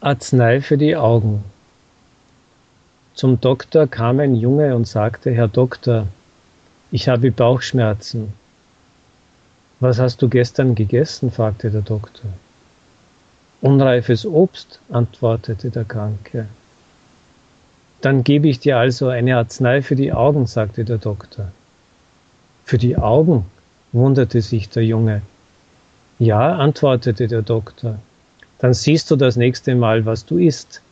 Arznei für die Augen. Zum Doktor kam ein Junge und sagte, Herr Doktor, ich habe Bauchschmerzen. Was hast du gestern gegessen? fragte der Doktor. Unreifes Obst, antwortete der Kranke. Dann gebe ich dir also eine Arznei für die Augen, sagte der Doktor. Für die Augen? wunderte sich der Junge. Ja, antwortete der Doktor. Dann siehst du das nächste Mal, was du isst.